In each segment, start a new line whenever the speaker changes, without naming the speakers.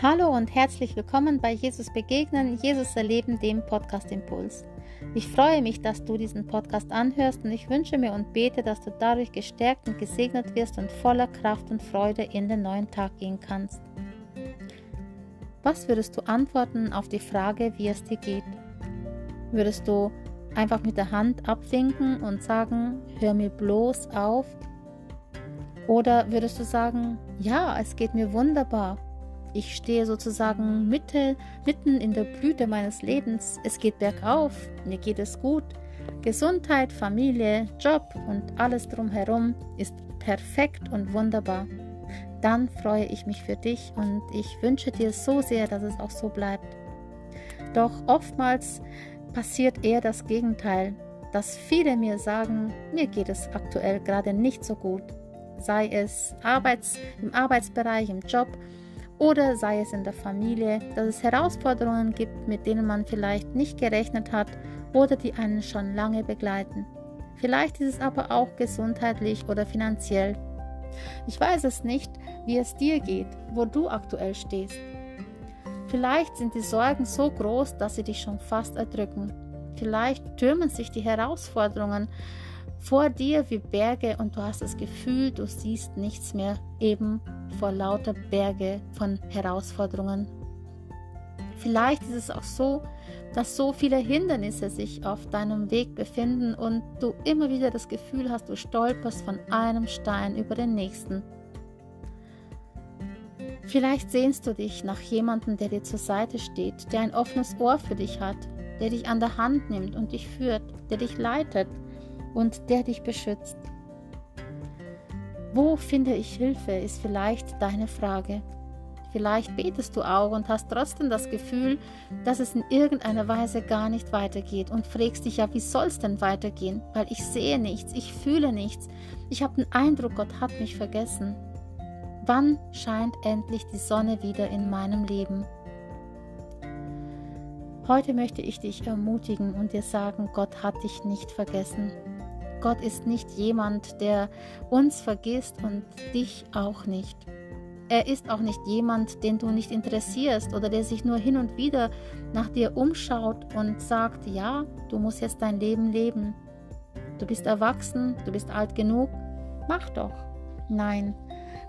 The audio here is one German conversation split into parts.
Hallo und herzlich willkommen bei Jesus Begegnen, Jesus Erleben, dem Podcast Impuls. Ich freue mich, dass du diesen Podcast anhörst und ich wünsche mir und bete, dass du dadurch gestärkt und gesegnet wirst und voller Kraft und Freude in den neuen Tag gehen kannst. Was würdest du antworten auf die Frage, wie es dir geht? Würdest du einfach mit der Hand abwinken und sagen, hör mir bloß auf? Oder würdest du sagen, ja, es geht mir wunderbar, ich stehe sozusagen Mitte, mitten in der Blüte meines Lebens. Es geht bergauf, mir geht es gut. Gesundheit, Familie, Job und alles drumherum ist perfekt und wunderbar. Dann freue ich mich für dich und ich wünsche dir so sehr, dass es auch so bleibt. Doch oftmals passiert eher das Gegenteil, dass viele mir sagen, mir geht es aktuell gerade nicht so gut, sei es Arbeits, im Arbeitsbereich, im Job oder sei es in der Familie, dass es Herausforderungen gibt, mit denen man vielleicht nicht gerechnet hat oder die einen schon lange begleiten. Vielleicht ist es aber auch gesundheitlich oder finanziell. Ich weiß es nicht, wie es dir geht, wo du aktuell stehst. Vielleicht sind die Sorgen so groß, dass sie dich schon fast erdrücken. Vielleicht türmen sich die Herausforderungen vor dir wie Berge und du hast das Gefühl, du siehst nichts mehr, eben vor lauter Berge von Herausforderungen. Vielleicht ist es auch so, dass so viele Hindernisse sich auf deinem Weg befinden und du immer wieder das Gefühl hast, du stolperst von einem Stein über den nächsten. Vielleicht sehnst du dich nach jemandem, der dir zur Seite steht, der ein offenes Ohr für dich hat, der dich an der Hand nimmt und dich führt, der dich leitet, und der dich beschützt. Wo finde ich Hilfe, ist vielleicht deine Frage. Vielleicht betest du auch und hast trotzdem das Gefühl, dass es in irgendeiner Weise gar nicht weitergeht und fragst dich ja, wie soll es denn weitergehen? Weil ich sehe nichts, ich fühle nichts. Ich habe den Eindruck, Gott hat mich vergessen. Wann scheint endlich die Sonne wieder in meinem Leben? Heute möchte ich dich ermutigen und dir sagen, Gott hat dich nicht vergessen. Gott ist nicht jemand, der uns vergisst und dich auch nicht. Er ist auch nicht jemand, den du nicht interessierst oder der sich nur hin und wieder nach dir umschaut und sagt, ja, du musst jetzt dein Leben leben. Du bist erwachsen, du bist alt genug, mach doch. Nein,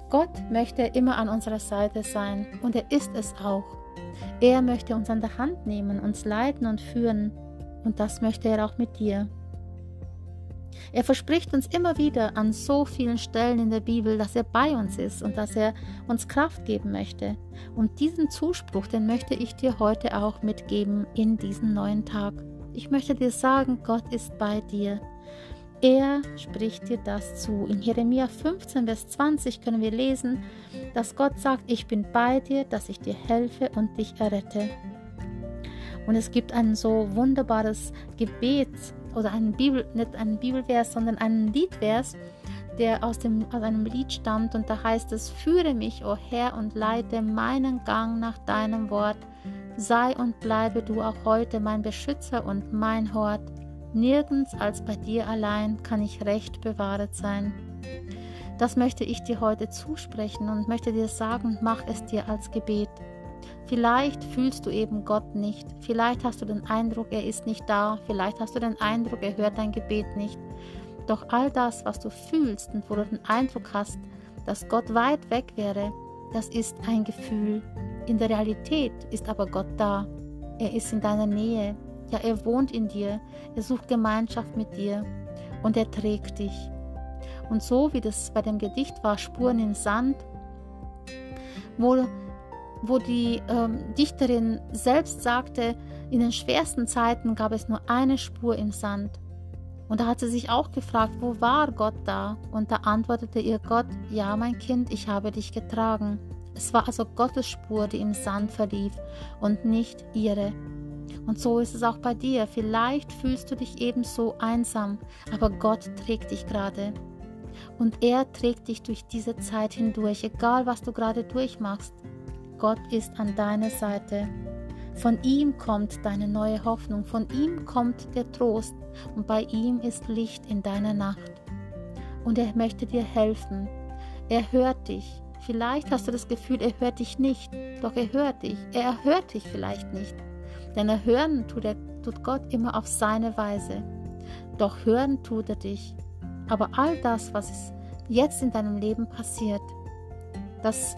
Gott möchte immer an unserer Seite sein und er ist es auch. Er möchte uns an der Hand nehmen, uns leiten und führen und das möchte er auch mit dir. Er verspricht uns immer wieder an so vielen Stellen in der Bibel, dass er bei uns ist und dass er uns Kraft geben möchte. Und diesen Zuspruch, den möchte ich dir heute auch mitgeben in diesen neuen Tag. Ich möchte dir sagen, Gott ist bei dir. Er spricht dir das zu. In Jeremia 15, Vers 20 können wir lesen, dass Gott sagt, ich bin bei dir, dass ich dir helfe und dich errette. Und es gibt ein so wunderbares Gebet, oder einen Bibel, nicht einen Bibelvers, sondern einen Liedvers, der aus, dem, aus einem Lied stammt und da heißt es, führe mich, o oh Herr, und leite meinen Gang nach deinem Wort. Sei und bleibe du auch heute mein Beschützer und mein Hort. Nirgends als bei dir allein kann ich recht bewahret sein. Das möchte ich dir heute zusprechen und möchte dir sagen, mach es dir als Gebet. Vielleicht fühlst du eben Gott nicht. Vielleicht hast du den Eindruck, er ist nicht da. Vielleicht hast du den Eindruck, er hört dein Gebet nicht. Doch all das, was du fühlst und wo du den Eindruck hast, dass Gott weit weg wäre, das ist ein Gefühl. In der Realität ist aber Gott da. Er ist in deiner Nähe. Ja, er wohnt in dir. Er sucht Gemeinschaft mit dir. Und er trägt dich. Und so wie das bei dem Gedicht war, Spuren im Sand, wo wo die ähm, Dichterin selbst sagte, in den schwersten Zeiten gab es nur eine Spur im Sand. Und da hat sie sich auch gefragt, wo war Gott da? Und da antwortete ihr Gott, ja mein Kind, ich habe dich getragen. Es war also Gottes Spur, die im Sand verlief und nicht ihre. Und so ist es auch bei dir. Vielleicht fühlst du dich ebenso einsam, aber Gott trägt dich gerade. Und er trägt dich durch diese Zeit hindurch, egal was du gerade durchmachst. Gott ist an deiner Seite. Von ihm kommt deine neue Hoffnung, von ihm kommt der Trost und bei ihm ist Licht in deiner Nacht. Und er möchte dir helfen. Er hört dich Vielleicht hast du das Gefühl, er hört dich nicht. Doch er hört dich. Er erhört dich vielleicht nicht. Denn er hören tut, er, tut Gott immer auf seine Weise. Doch hören tut er dich. Aber all das, was jetzt in deinem Leben passiert, das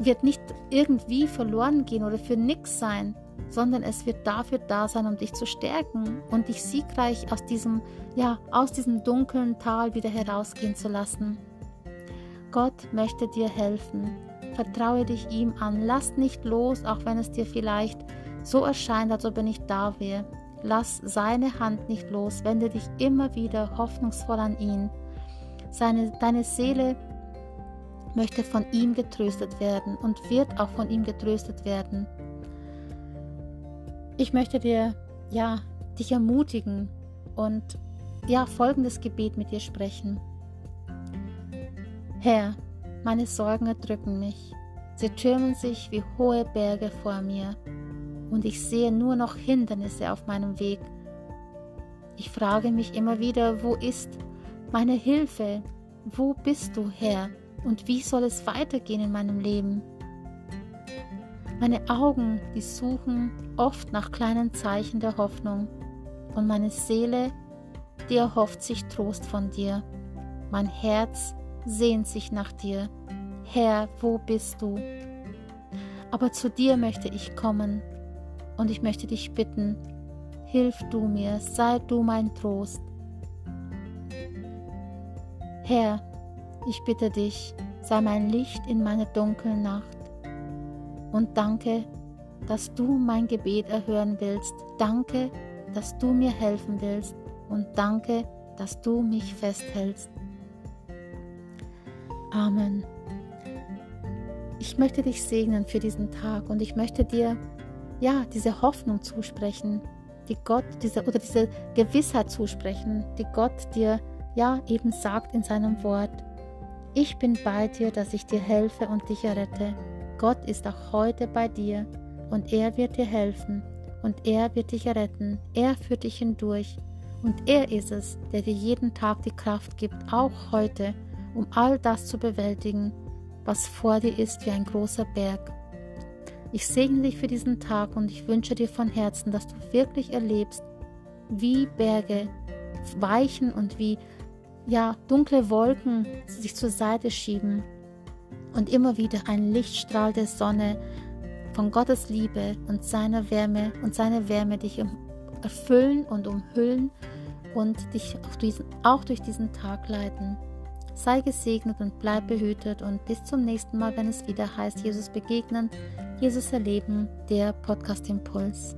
wird nicht irgendwie verloren gehen oder für nichts sein, sondern es wird dafür da sein, um dich zu stärken und dich siegreich aus diesem, ja, aus diesem dunklen Tal wieder herausgehen zu lassen. Gott möchte dir helfen. Vertraue dich ihm an. Lass nicht los, auch wenn es dir vielleicht so erscheint, als ob er nicht da wäre. Lass seine Hand nicht los. Wende dich immer wieder hoffnungsvoll an ihn. Seine, deine Seele möchte von ihm getröstet werden und wird auch von ihm getröstet werden. Ich möchte dir, ja, dich ermutigen und ja, folgendes Gebet mit dir sprechen. Herr, meine Sorgen erdrücken mich. Sie türmen sich wie hohe Berge vor mir und ich sehe nur noch Hindernisse auf meinem Weg. Ich frage mich immer wieder, wo ist meine Hilfe? Wo bist du, Herr? Und wie soll es weitergehen in meinem Leben? Meine Augen, die suchen oft nach kleinen Zeichen der Hoffnung und meine Seele, die erhofft sich Trost von dir. Mein Herz sehnt sich nach dir. Herr, wo bist du? Aber zu dir möchte ich kommen und ich möchte dich bitten, hilf du mir, sei du mein Trost. Herr, ich bitte dich, sei mein Licht in meiner dunklen Nacht. Und danke, dass du mein Gebet erhören willst. Danke, dass du mir helfen willst. Und danke, dass du mich festhältst. Amen. Ich möchte dich segnen für diesen Tag und ich möchte dir ja diese Hoffnung zusprechen, die Gott diese oder diese Gewissheit zusprechen, die Gott dir ja eben sagt in seinem Wort. Ich bin bei dir, dass ich dir helfe und dich errette. Gott ist auch heute bei dir und er wird dir helfen und er wird dich erretten. Er führt dich hindurch und er ist es, der dir jeden Tag die Kraft gibt, auch heute, um all das zu bewältigen, was vor dir ist wie ein großer Berg. Ich segne dich für diesen Tag und ich wünsche dir von Herzen, dass du wirklich erlebst, wie Berge weichen und wie ja, dunkle Wolken sich zur Seite schieben und immer wieder ein Lichtstrahl der Sonne von Gottes Liebe und seiner Wärme und seine Wärme dich erfüllen und umhüllen und dich auch, diesen, auch durch diesen Tag leiten. Sei gesegnet und bleib behütet und bis zum nächsten Mal, wenn es wieder heißt, Jesus begegnen, Jesus erleben, der Podcast Impuls.